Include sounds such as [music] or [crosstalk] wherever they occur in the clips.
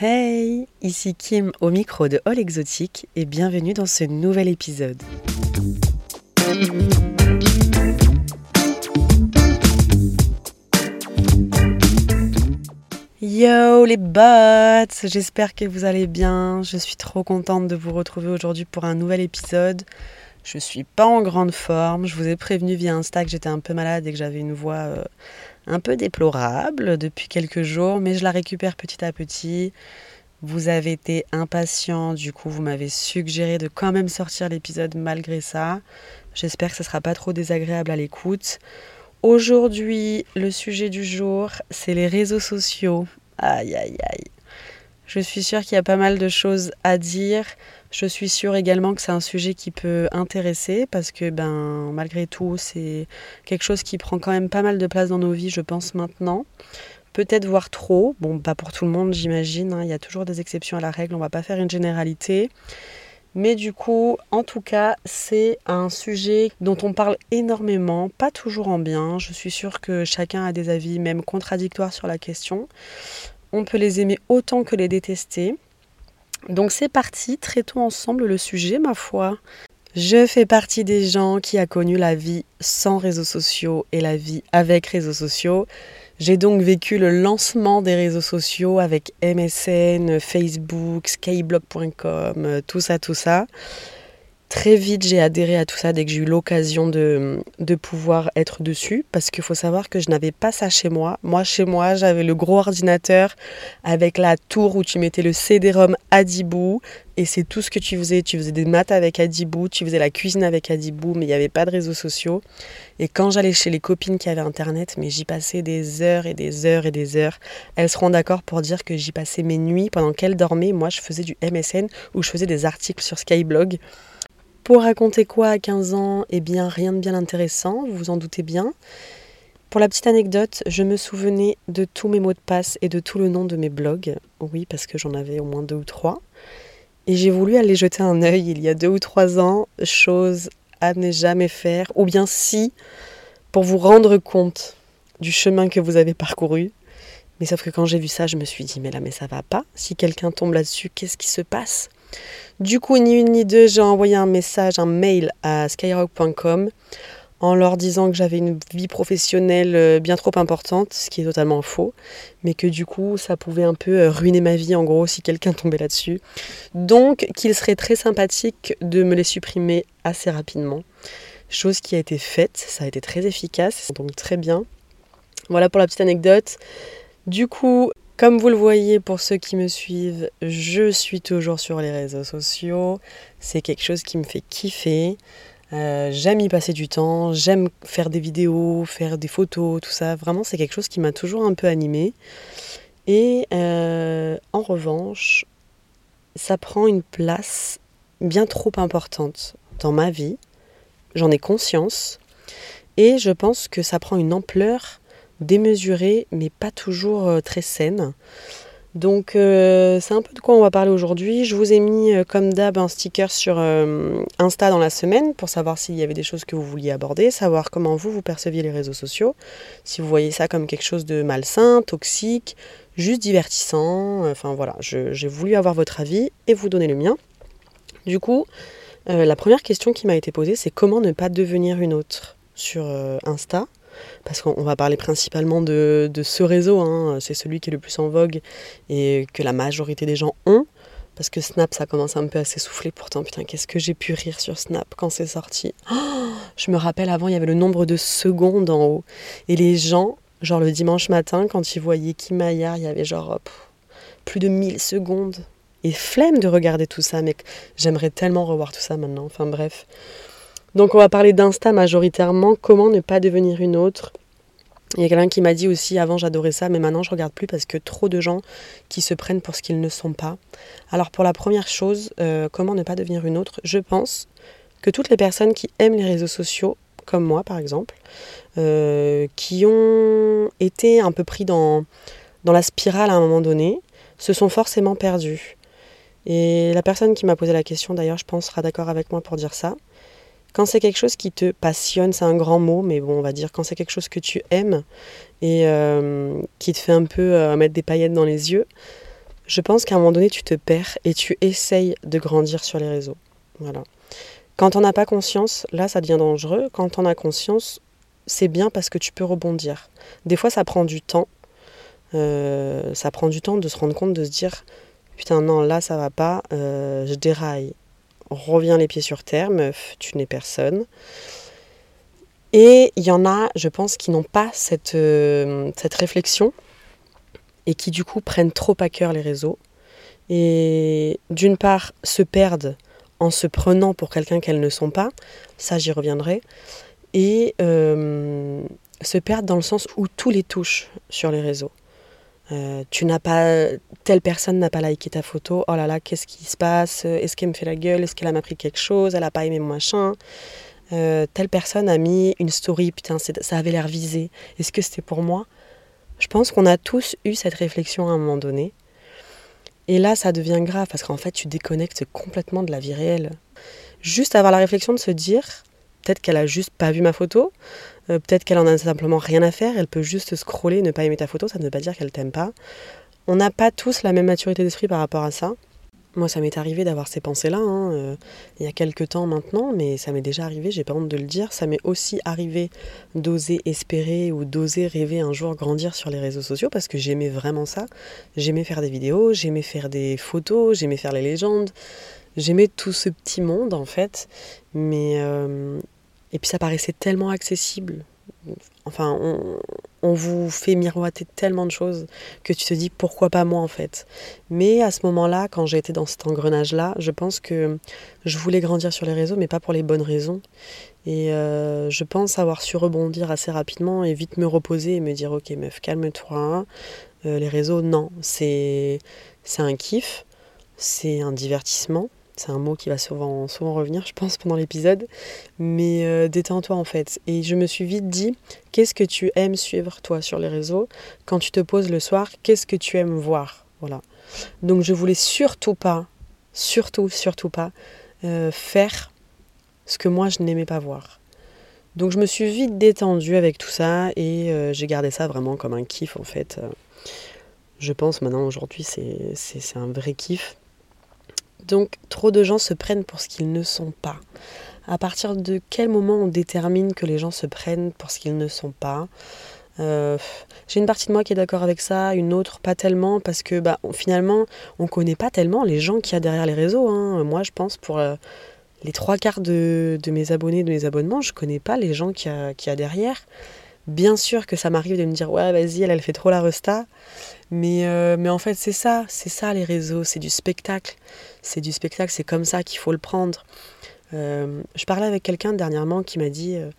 Hey, ici Kim au micro de All Exotique et bienvenue dans ce nouvel épisode. Yo les bots, j'espère que vous allez bien. Je suis trop contente de vous retrouver aujourd'hui pour un nouvel épisode. Je suis pas en grande forme. Je vous ai prévenu via Insta que j'étais un peu malade et que j'avais une voix euh, un peu déplorable depuis quelques jours, mais je la récupère petit à petit. Vous avez été impatient, du coup vous m'avez suggéré de quand même sortir l'épisode malgré ça. J'espère que ce sera pas trop désagréable à l'écoute. Aujourd'hui, le sujet du jour, c'est les réseaux sociaux. Aïe aïe aïe. Je suis sûre qu'il y a pas mal de choses à dire. Je suis sûre également que c'est un sujet qui peut intéresser parce que ben malgré tout c'est quelque chose qui prend quand même pas mal de place dans nos vies je pense maintenant. Peut-être voir trop, bon pas pour tout le monde j'imagine, hein. il y a toujours des exceptions à la règle, on va pas faire une généralité. Mais du coup, en tout cas, c'est un sujet dont on parle énormément, pas toujours en bien. Je suis sûre que chacun a des avis même contradictoires sur la question. On peut les aimer autant que les détester. Donc c'est parti, traitons ensemble le sujet, ma foi. Je fais partie des gens qui a connu la vie sans réseaux sociaux et la vie avec réseaux sociaux. J'ai donc vécu le lancement des réseaux sociaux avec MSN, Facebook, skyblog.com, tout ça, tout ça. Très vite, j'ai adhéré à tout ça dès que j'ai eu l'occasion de, de, pouvoir être dessus, parce qu'il faut savoir que je n'avais pas ça chez moi. Moi, chez moi, j'avais le gros ordinateur avec la tour où tu mettais le CD-ROM Adibou, et c'est tout ce que tu faisais. Tu faisais des maths avec Adibou, tu faisais la cuisine avec Adibou, mais il n'y avait pas de réseaux sociaux. Et quand j'allais chez les copines qui avaient Internet, mais j'y passais des heures et des heures et des heures. Elles seront d'accord pour dire que j'y passais mes nuits pendant qu'elles dormaient. Moi, je faisais du MSN ou je faisais des articles sur Skyblog. Pour raconter quoi à 15 ans? Eh bien, rien de bien intéressant, vous vous en doutez bien. Pour la petite anecdote, je me souvenais de tous mes mots de passe et de tout le nom de mes blogs. Oui, parce que j'en avais au moins deux ou trois. Et j'ai voulu aller jeter un œil il y a deux ou trois ans, chose à ne jamais faire, ou bien si, pour vous rendre compte du chemin que vous avez parcouru. Mais sauf que quand j'ai vu ça, je me suis dit, mais là, mais ça va pas. Si quelqu'un tombe là-dessus, qu'est-ce qui se passe? Du coup, ni une ni deux, j'ai envoyé un message, un mail à skyrock.com en leur disant que j'avais une vie professionnelle euh, bien trop importante, ce qui est totalement faux, mais que du coup ça pouvait un peu euh, ruiner ma vie en gros si quelqu'un tombait là-dessus. Donc qu'il serait très sympathique de me les supprimer assez rapidement. Chose qui a été faite, ça a été très efficace, donc très bien. Voilà pour la petite anecdote. Du coup, comme vous le voyez pour ceux qui me suivent, je suis toujours sur les réseaux sociaux. C'est quelque chose qui me fait kiffer. Euh, j'aime y passer du temps, j'aime faire des vidéos, faire des photos, tout ça. Vraiment, c'est quelque chose qui m'a toujours un peu animée. Et euh, en revanche, ça prend une place bien trop importante dans ma vie. J'en ai conscience. Et je pense que ça prend une ampleur démesurée, mais pas toujours euh, très saine. Donc euh, c'est un peu de quoi on va parler aujourd'hui. Je vous ai mis euh, comme d'hab un sticker sur Insta dans la semaine pour savoir s'il y avait des choses que vous vouliez aborder, savoir comment vous vous perceviez les réseaux sociaux, si vous voyez ça comme quelque chose de malsain, toxique, juste divertissant. Enfin voilà, j'ai voulu avoir votre avis et vous donner le mien. Du coup, la première question qui m'a été posée, c'est comment ne pas devenir une autre sur Insta? Parce qu'on va parler principalement de, ce réseau, hein. c'est celui qui est le plus en vogue et que la majorité des gens ont. Parce que Snap, ça commence un peu à s'essouffler. Pourtant, putain, qu'est-ce que j'ai pu rire sur Snap quand c'est sorti. Oh, je me rappelle, avant, il y avait le nombre de secondes en haut. Et les gens, genre le dimanche matin, quand ils voyaient Kim Maillard, il y avait genre plus de 1000 secondes. Et flemme de regarder tout ça, mec. J'aimerais tellement revoir tout ça maintenant. Enfin bref. Donc on va parler d'Insta majoritairement, comment ne pas devenir une autre? Il y a quelqu'un qui m'a dit aussi avant j'adorais ça, mais maintenant je regarde plus parce que trop de gens qui se prennent pour ce qu'ils ne sont pas. Alors pour la première chose, euh, comment ne pas devenir une autre, je pense que toutes les personnes qui aiment les réseaux sociaux, comme moi par exemple, euh, qui ont été un peu pris dans, dans la spirale à un moment donné, se sont forcément perdus. Et la personne qui m'a posé la question d'ailleurs, je pense, sera d'accord avec moi pour dire ça. Quand c'est quelque chose qui te passionne, c'est un grand mot, mais bon, on va dire quand c'est quelque chose que tu aimes et euh, qui te fait un peu euh, mettre des paillettes dans les yeux, Je pense qu'à un moment donné, tu te perds et tu essayes de grandir sur les réseaux. Voilà. Quand on n'a pas conscience, là, ça devient dangereux. Quand on a conscience, c'est bien parce que tu peux rebondir. Des fois, ça prend du temps. Euh, ça prend du temps de se rendre compte, de se dire putain, non, là, ça va pas, je déraille. Reviens les pieds sur terre, meuf, tu n'es personne. Et il y en a, je pense, qui n'ont pas cette, euh, cette réflexion et qui du coup prennent trop à cœur les réseaux. Et d'une part, se perdent en se prenant pour quelqu'un qu'elles ne sont pas, ça j'y reviendrai, et euh, se perdent dans le sens où tout les touche sur les réseaux. Euh, tu n'as pas, telle personne n'a pas liké ta photo, oh là là, qu'est-ce qui se passe? Est-ce qu'elle me fait la gueule? Est-ce qu'elle a appris quelque chose? Elle n'a pas aimé mon machin? Euh, Telle personne a mis une story, putain, ça avait l'air visé. Est-ce que c'était pour moi? Je pense qu'on a tous eu cette réflexion à un moment donné. Et là, ça devient grave parce qu'en fait, tu déconnectes complètement de la vie réelle. Juste avoir la réflexion de se dire, peut-être qu'elle a juste pas vu ma photo, euh, peut-être qu'elle en a simplement rien à faire, elle peut juste scroller, ne pas aimer ta photo, ça ne veut pas dire qu'elle t'aime pas. On n'a pas tous la même maturité d'esprit par rapport à ça. Moi, ça m'est arrivé d'avoir ces pensées-là, hein, euh, il y a quelques temps maintenant, mais ça m'est déjà arrivé, j'ai pas honte de le dire. Ça m'est aussi arrivé d'oser espérer ou d'oser rêver un jour grandir sur les réseaux sociaux parce que j'aimais vraiment ça. J'aimais faire des vidéos, j'aimais faire des photos, j'aimais faire les légendes, j'aimais tout ce petit monde en fait. Mais, euh, et puis ça paraissait tellement accessible. Enfin, on, vous fait miroiter tellement de choses que tu te dis pourquoi pas moi en fait? Mais à ce moment-là, quand j'ai été dans cet engrenage-là, je pense que je voulais grandir sur les réseaux, mais pas pour les bonnes raisons. Et euh, je pense avoir su rebondir assez rapidement et vite me reposer et me dire ok meuf, calme-toi. Euh, les réseaux, non, c'est un kiff, c'est un divertissement c'est un mot qui va souvent, revenir, je pense, pendant l'épisode. Mais euh, détends-toi en fait. Et je me suis vite dit, qu'est-ce que tu aimes suivre toi sur les réseaux? Quand tu te poses le soir, qu'est-ce que tu aimes voir? Voilà. Donc je voulais surtout pas, surtout, surtout pas euh, faire ce que moi je n'aimais pas voir. Donc je me suis vite détendue avec tout ça et euh, j'ai gardé ça vraiment comme un kiff en fait. Je pense maintenant aujourd'hui c'est un vrai kiff. Donc trop de gens se prennent pour ce qu'ils ne sont pas. À partir de quel moment on détermine que les gens se prennent pour ce qu'ils ne sont pas? Euh, J'ai une partie de moi qui est d'accord avec ça, une autre pas tellement, parce que bah, finalement, on connaît pas tellement les gens qu'il y a derrière les réseaux. Hein. Moi, je pense pour euh, les trois quarts de, mes abonnés, de mes abonnements, je connais pas les gens qu'il y, a derrière. Bien sûr que ça m'arrive de me dire ouais vas-y elle, elle fait trop la resta. Mais, euh, mais en fait c'est ça c'est ça les réseaux c'est du spectacle. C'est du spectacle c'est comme ça qu'il faut le prendre. Euh, je parlais avec quelqu'un dernièrement qui m'a dit euh,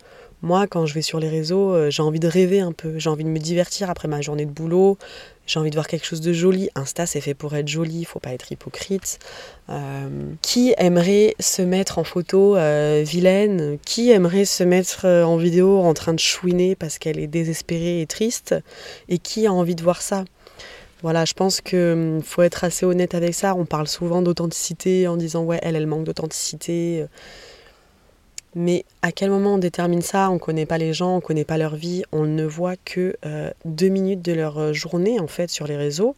moi quand je vais sur les réseaux j'ai envie de rêver un peu j'ai envie de me divertir après ma journée de boulot j'ai envie de voir quelque chose de joli. Insta, c'est fait pour être joli, il faut pas être hypocrite. Euh, qui aimerait se mettre en photo euh, vilaine? Qui aimerait se mettre euh, en vidéo en train de chouiner parce qu'elle est désespérée et triste? Et qui a envie de voir ça? Voilà, je pense qu'il hum, faut être assez honnête avec ça. On parle souvent d'authenticité en disant ouais, elle, elle manque d'authenticité. Mais à quel moment on détermine ça? On ne connaît pas les gens, on ne connaît pas leur vie, on ne voit que euh, deux minutes de leur euh, journée en fait sur les réseaux.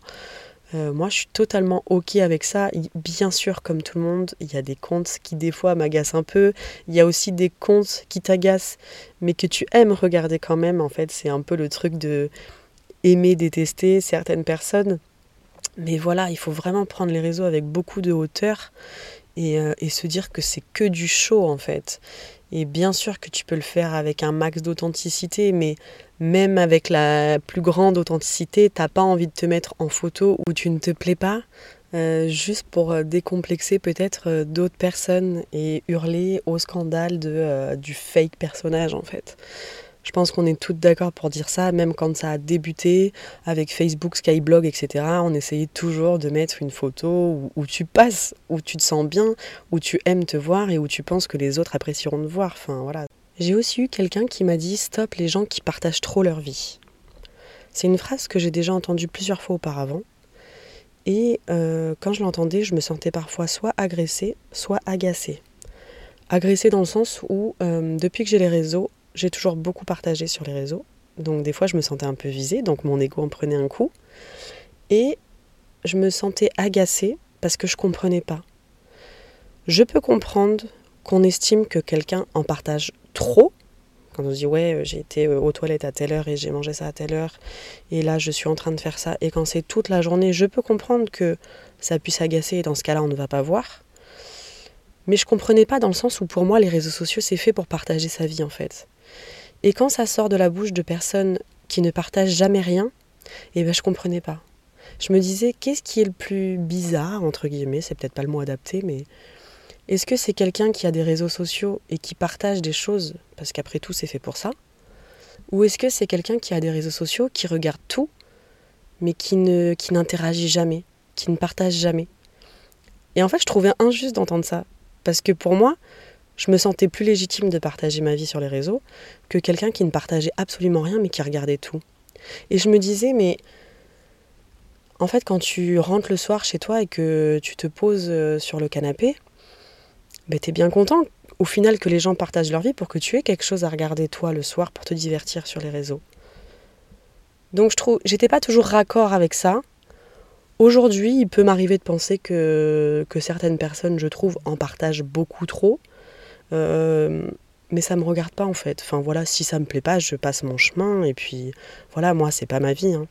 Euh, moi, je suis totalement ok avec ça. Bien sûr, comme tout le monde, il y a des comptes qui des fois m'agacent un peu. Il y a aussi des comptes qui t'agacent, mais que tu aimes regarder quand même. En fait, c'est un peu le truc de aimer, détester certaines personnes. Mais voilà, il faut vraiment prendre les réseaux avec beaucoup de hauteur euh, et, se dire que c'est que du show en fait. Et bien sûr que tu peux le faire avec un max d'authenticité, mais même avec la plus grande authenticité, t'as pas envie de te mettre en photo où tu ne te plais pas, euh, juste pour euh, décomplexer peut-être d'autres personnes et hurler au scandale de, du fake personnage en fait. Je pense qu'on est toutes d'accord pour dire ça, même quand ça a débuté avec Facebook, Skyblog, etc. On essayait toujours de mettre une photo où, tu passes, où tu te sens bien, où tu aimes te voir et où tu penses que les autres apprécieront de voir. Enfin voilà. J'ai aussi eu quelqu'un qui m'a dit stop les gens qui partagent trop leur vie. C'est une phrase que j'ai déjà entendue plusieurs fois auparavant. Et euh, quand je l'entendais, je me sentais parfois soit agressée, soit agacée. Agressée dans le sens où, euh, depuis que j'ai les réseaux, j'ai toujours beaucoup partagé sur les réseaux. Donc des fois, je me sentais un peu visée, donc mon ego en prenait un coup. Et je me sentais agacée parce que je comprenais pas. Je peux comprendre qu'on estime que quelqu'un en partage trop. Quand on se dit ouais j'ai été euh, aux toilettes à telle heure et j'ai mangé ça à telle heure et là je suis en train de faire ça et quand c'est toute la journée je peux comprendre que ça puisse agacer et dans ce cas-là on ne va pas voir. Mais je comprenais pas dans le sens où pour moi les réseaux sociaux c'est fait pour partager sa vie en fait. Et quand ça sort de la bouche de personnes qui ne partagent jamais rien, eh ben je comprenais pas. Je me disais qu'est-ce qui est le plus bizarre entre guillemets, c'est peut-être pas le mot adapté mais est-ce que c'est quelqu'un qui a des réseaux sociaux et qui partage des choses, parce qu'après tout c'est fait pour ça Ou est-ce que c'est quelqu'un qui a des réseaux sociaux, qui regarde tout, mais qui, ne, qui n'interagit jamais, qui ne partage jamais? Et en fait je trouvais injuste d'entendre ça, parce que pour moi, je me sentais plus légitime de partager ma vie sur les réseaux que quelqu'un qui ne partageait absolument rien, mais qui regardait tout. Et je me disais, mais en fait, quand tu rentres le soir chez toi et que tu te poses euh, sur le canapé, ben, tu es bien content au final que les gens partagent leur vie pour que tu aies quelque chose à regarder toi le soir pour te divertir sur les réseaux. Donc je trouve, j'étais pas toujours raccord avec ça. Aujourd'hui, il peut m'arriver de penser que, que certaines personnes, je trouve, en partagent beaucoup trop. Euh, mais ça me regarde pas en fait. Enfin voilà, si ça me plaît pas, je passe mon chemin et puis voilà, moi c'est pas ma vie. Hein.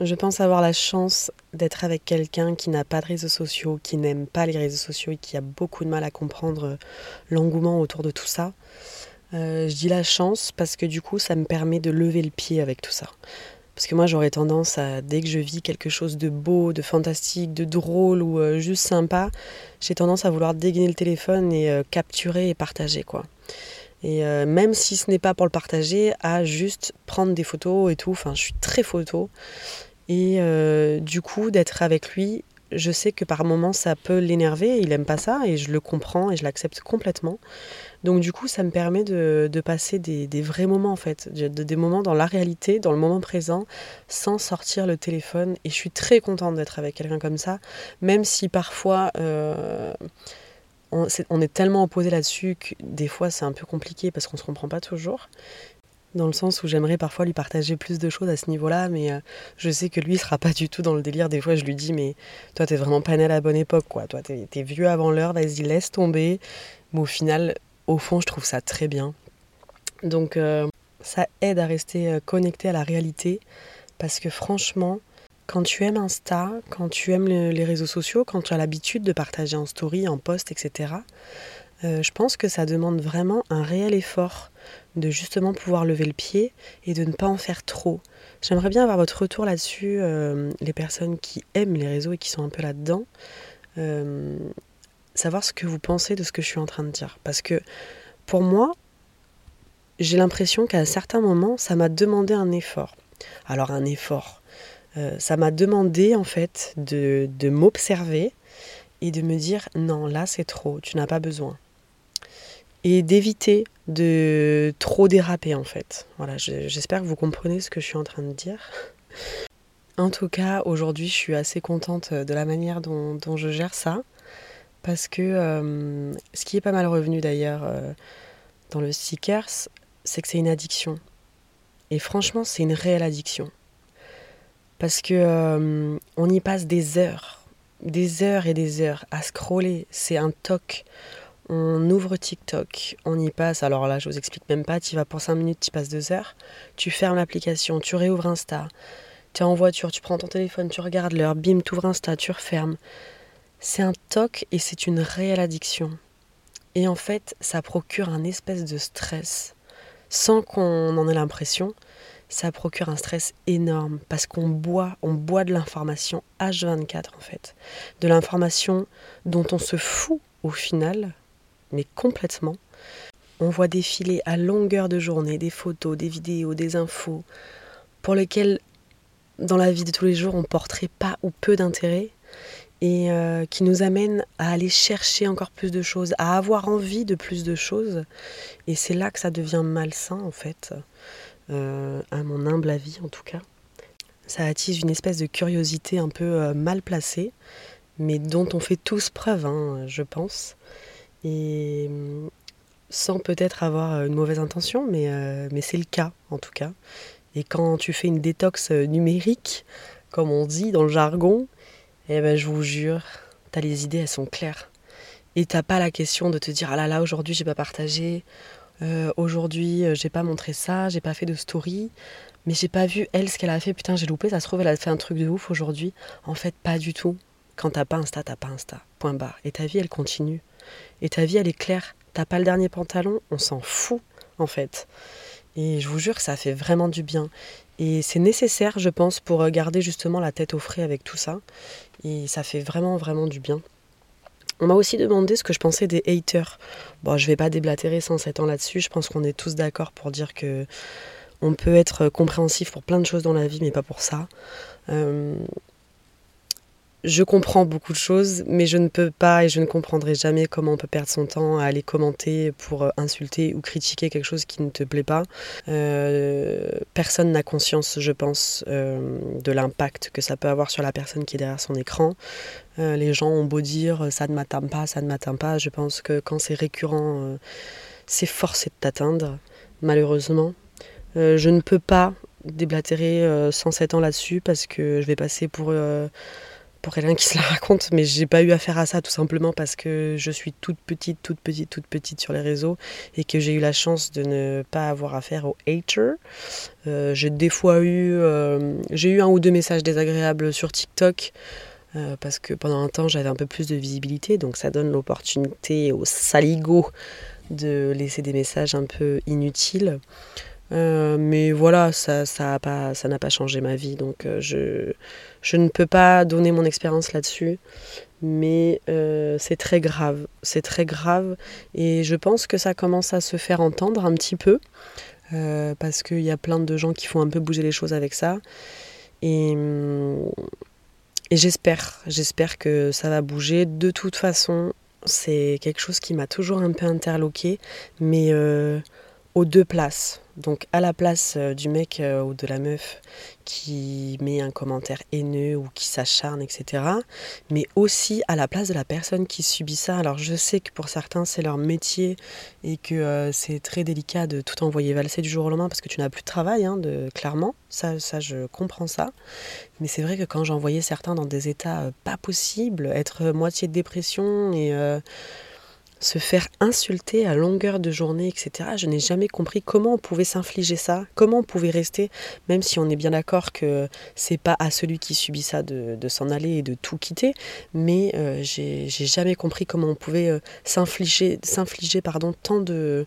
Je pense avoir la chance d'être avec quelqu'un qui n'a pas de réseaux sociaux, qui n'aime pas les réseaux sociaux et qui a beaucoup de mal à comprendre euh, l'engouement autour de tout ça. Euh, je dis la chance parce que du coup, ça me permet de lever le pied avec tout ça. Parce que moi, j'aurais tendance à, dès que je vis quelque chose de beau, de fantastique, de drôle ou euh, juste sympa, j'ai tendance à vouloir dégainer le téléphone et capturer et partager, quoi. Et même si ce n'est pas pour le partager, à juste prendre des photos et tout. Enfin, je suis très photo. Et euh, du coup, d'être avec lui, je sais que par moments ça peut l'énerver, il aime pas ça et je le comprends et je l'accepte complètement. Donc du coup, ça me permet de, passer des, vrais moments en fait, des moments dans la réalité, dans le moment présent, sans sortir le téléphone. Et je suis très contente d'être avec quelqu'un comme ça, même si parfois euh, on, est, tellement opposé là-dessus que des fois c'est un peu compliqué parce qu'on se comprend pas toujours dans le sens où j'aimerais parfois lui partager plus de choses à ce niveau-là, mais euh, je sais que lui sera pas du tout dans le délire. Des fois, je lui dis, mais toi, t'es vraiment pas né à la bonne époque, quoi. Toi, t'es es vieux avant l'heure, vas-y, laisse tomber. Mais au final, au fond, je trouve ça très bien. Donc, euh, ça aide à rester euh, connecté à la réalité, parce que franchement, quand tu aimes Insta, quand tu aimes les réseaux sociaux, quand tu as l'habitude de partager en story, en post, etc., je pense que ça demande vraiment un réel effort de justement pouvoir lever le pied et de ne pas en faire trop. J'aimerais bien avoir votre retour là-dessus, euh, les personnes qui aiment les réseaux et qui sont un peu là-dedans, euh, savoir ce que vous pensez de ce que je suis en train de dire. Parce que pour moi, j'ai l'impression qu'à certains moments, ça m'a demandé un effort. Alors un effort, euh, ça m'a demandé en fait de, de m'observer et de me dire non, là c'est trop, tu n'as pas besoin et d'éviter de trop déraper en fait. Voilà, j'espère que vous comprenez ce que je suis en train de dire. En tout cas, aujourd'hui, je suis assez contente de la manière dont, je gère ça. Parce que euh, ce qui est pas mal revenu d'ailleurs euh, dans le Seekers, c'est que c'est une addiction. Et franchement, c'est une réelle addiction. Parce que euh, on y passe des heures, des heures et des heures à scroller. C'est un toc on ouvre TikTok, on y passe, alors là je vous explique même pas, tu vas pour 5 minutes, tu passes 2 heures, tu fermes l'application, tu réouvres Insta, tu es en voiture, tu prends ton téléphone, tu regardes l'heure, bim, tu ouvres Insta, tu refermes. C'est un toc et c'est une réelle addiction. Et en fait, ça procure un espèce de stress, sans qu'on en ait l'impression, ça procure un stress énorme parce qu'on boit, on boit de l'information H24 en fait, de l'information dont on se fout au final mais complètement. On voit défiler à longueur de journée des photos, des vidéos, des infos, pour lesquelles, dans la vie de tous les jours, on porterait pas ou peu d'intérêt, et euh, qui nous amènent à aller chercher encore plus de choses, à avoir envie de plus de choses. Et c'est là que ça devient malsain, en fait, euh, à mon humble avis en tout cas. Ça attise une espèce de curiosité un peu euh, mal placée, mais dont on fait tous preuve, hein, je pense et mm, sans peut-être avoir euh, une mauvaise intention, mais, euh, mais c'est le cas en tout cas. Et quand tu fais une détox euh, numérique, comme on dit dans le jargon, et ben je vous jure, t'as les idées, elles sont claires. Et t'as pas la question de te dire ah là là aujourd'hui j'ai pas partagé, aujourd'hui j'ai pas montré ça, j'ai pas fait de story, mais j'ai pas vu elle ce qu'elle a fait, putain j'ai loupé, ça se trouve elle a fait un truc de ouf aujourd'hui. En fait pas du tout. Quand t'as pas Insta, t'as pas Insta. Point barre. Et ta vie elle continue. Et ta vie elle est claire. T'as pas le dernier pantalon, on s'en fout en fait. Et je vous jure que ça fait vraiment du bien. Et c'est nécessaire, je pense, pour garder justement la tête au frais avec tout ça. Et ça fait vraiment, vraiment du bien. On m'a aussi demandé ce que je pensais des haters. Bon, je vais pas déblatérer 107 ans là-dessus. Je pense qu'on est tous d'accord pour dire que on peut être compréhensif pour plein de choses dans la vie, mais pas pour ça. Euh, je comprends beaucoup de choses, mais je ne peux pas et je ne comprendrai jamais comment on peut perdre son temps à aller commenter pour euh, insulter ou critiquer quelque chose qui ne te plaît pas. Euh, personne n'a conscience, je pense, euh, de l'impact que ça peut avoir sur la personne qui est derrière son écran. les gens ont beau dire ça ne m'atteint pas, ça ne m'atteint pas. Je pense que quand c'est récurrent, c'est forcé de t'atteindre, malheureusement. je ne peux pas déblatérer 107 ans là-dessus parce que je vais passer pour pour quelqu'un qui se la raconte, mais j'ai pas eu affaire à ça tout simplement parce que je suis toute petite, toute petite, toute petite sur les réseaux et que j'ai eu la chance de ne pas avoir affaire aux haters. Euh, j'ai des fois eu, euh, j'ai eu un ou deux messages désagréables sur TikTok. Euh, parce que pendant un temps j'avais un peu plus de visibilité, donc ça donne l'opportunité aux saligots de laisser des messages un peu inutiles. Euh, mais voilà, ça ça n'a pas, changé ma vie. Donc euh, je, je ne peux pas donner mon expérience là-dessus. Mais euh, c'est très grave. C'est très grave. Et je pense que ça commence à se faire entendre un petit peu. parce qu'il y a plein de gens qui font un peu bouger les choses avec ça. Et, et j'espère, j'espère que ça va bouger. De toute façon, c'est quelque chose qui m'a toujours un peu interloqué. Mais aux deux places. Donc à la place euh, du mec euh, ou de la meuf qui met un commentaire haineux ou qui s'acharne, etc. Mais aussi à la place de la personne qui subit ça. Alors je sais que pour certains c'est leur métier et que euh, c'est très délicat de tout envoyer valser du jour au lendemain parce que tu n'as plus de travail, hein, de, clairement. Ça, ça, je comprends ça. Mais c'est vrai que quand j'envoyais certains dans des états pas possibles, être moitié de dépression et se faire insulter à longueur de journée, etc. Je n'ai jamais compris comment on pouvait s'infliger ça, comment on pouvait rester, même si on est bien d'accord que c'est pas à celui qui subit ça de, s'en aller et de tout quitter, mais euh, j'ai jamais compris comment on pouvait euh, s'infliger, s'infliger pardon, tant de,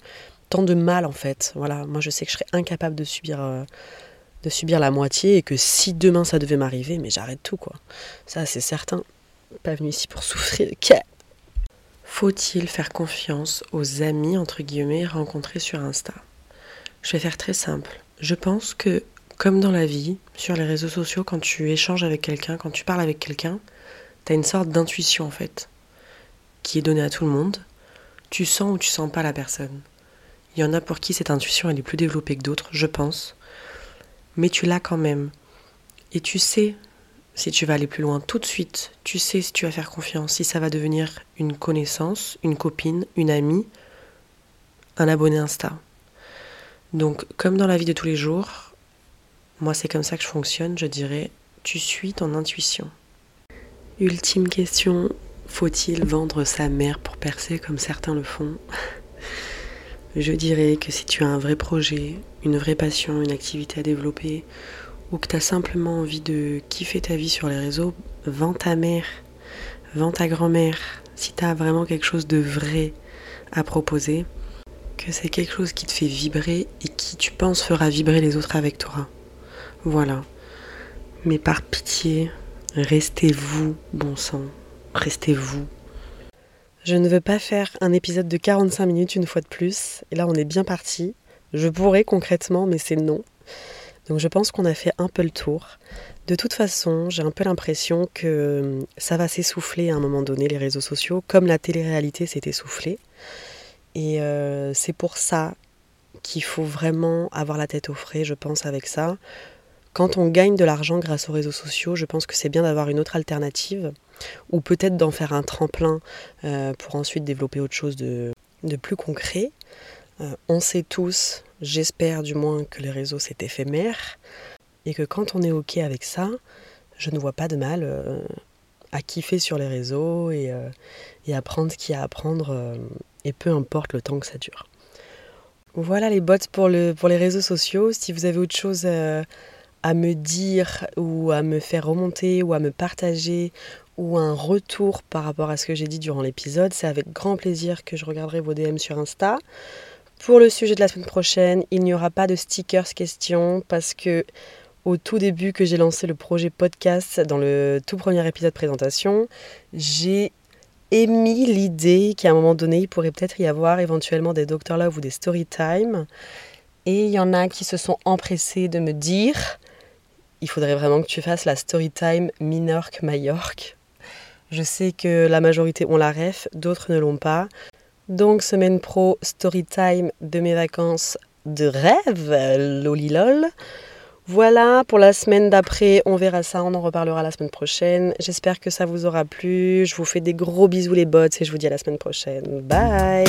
tant de mal en fait. Voilà, moi je sais que je serais incapable de subir. Euh, de subir la moitié et que si demain ça devait m'arriver, mais j'arrête tout quoi. Ça c'est certain. Pas venu ici pour souffrir. Faut-il faire confiance aux amis, entre guillemets, rencontrés sur Insta? Je vais faire très simple. Je pense que, comme dans la vie, sur les réseaux sociaux, quand tu échanges avec quelqu'un, quand tu parles avec quelqu'un, tu as une sorte d'intuition en fait, qui est donnée à tout le monde. Tu sens ou tu sens pas la personne. Il y en a pour qui cette intuition elle est plus développée que d'autres, je pense. Mais tu l'as quand même. Et tu sais si tu vas aller plus loin tout de suite, tu sais si tu vas faire confiance, si ça va devenir une connaissance, une copine, une amie, un abonné Insta. Donc, comme dans la vie de tous les jours, moi c'est comme ça que je fonctionne, je dirais, tu suis ton intuition. Ultime question, faut-il vendre sa mère pour percer comme certains le font? [laughs] Je dirais que si tu as un vrai projet, une vraie passion, une activité à développer, que tu as simplement envie de kiffer ta vie sur les réseaux, vends ta mère, vends ta grand-mère. Si tu as vraiment quelque chose de vrai à proposer, que c'est quelque chose qui te fait vibrer et qui tu penses fera vibrer les autres avec toi. Voilà. Mais par pitié, restez vous, bon sang. Restez vous. Je ne veux pas faire un épisode de 45 minutes une fois de plus. Et là, on est bien parti. Je pourrais concrètement, mais c'est non. Donc je pense qu'on a fait un peu le tour. De toute façon, j'ai un peu l'impression que euh, ça va s'essouffler à un moment donné, les réseaux sociaux, comme la télé-réalité s'est essoufflée. Et euh, c'est pour ça qu'il faut vraiment avoir la tête au frais, je pense, avec ça. Quand on gagne de l'argent grâce aux réseaux sociaux, je pense que c'est bien d'avoir une autre alternative, ou peut-être d'en faire un tremplin euh, pour ensuite développer autre chose de, de plus concret. On sait tous J'espère du moins que les réseaux c'est éphémère et que quand on est ok avec ça, je ne vois pas de mal euh, à kiffer sur les réseaux et, euh, et apprendre ce qu'il y a à apprendre, euh, et peu importe le temps que ça dure. Voilà les bots pour les réseaux sociaux. Si vous avez autre chose à me dire ou à me faire remonter ou à me partager ou un retour par rapport à ce que j'ai dit durant l'épisode, c'est avec grand plaisir que je regarderai vos DM sur Insta. Pour le sujet de la semaine prochaine, il n'y aura pas de stickers questions parce que au tout début que j'ai lancé le projet podcast, dans le tout premier épisode présentation, j'ai émis l'idée qu'à un moment donné, il pourrait peut-être y avoir éventuellement des Doctor Love ou des Story Time. Et il y en a qui se sont empressés de me dire il faudrait vraiment que tu fasses la story time Minorque-Majorque. Je sais que la majorité ont la ref, d'autres ne l'ont pas. Donc, semaine pro, story time de mes vacances de rêve, lolilol. Voilà, pour la semaine d'après, on verra ça, on en reparlera la semaine prochaine. J'espère que ça vous aura plu. Je vous fais des gros bisous les bots et je vous dis à la semaine prochaine. Bye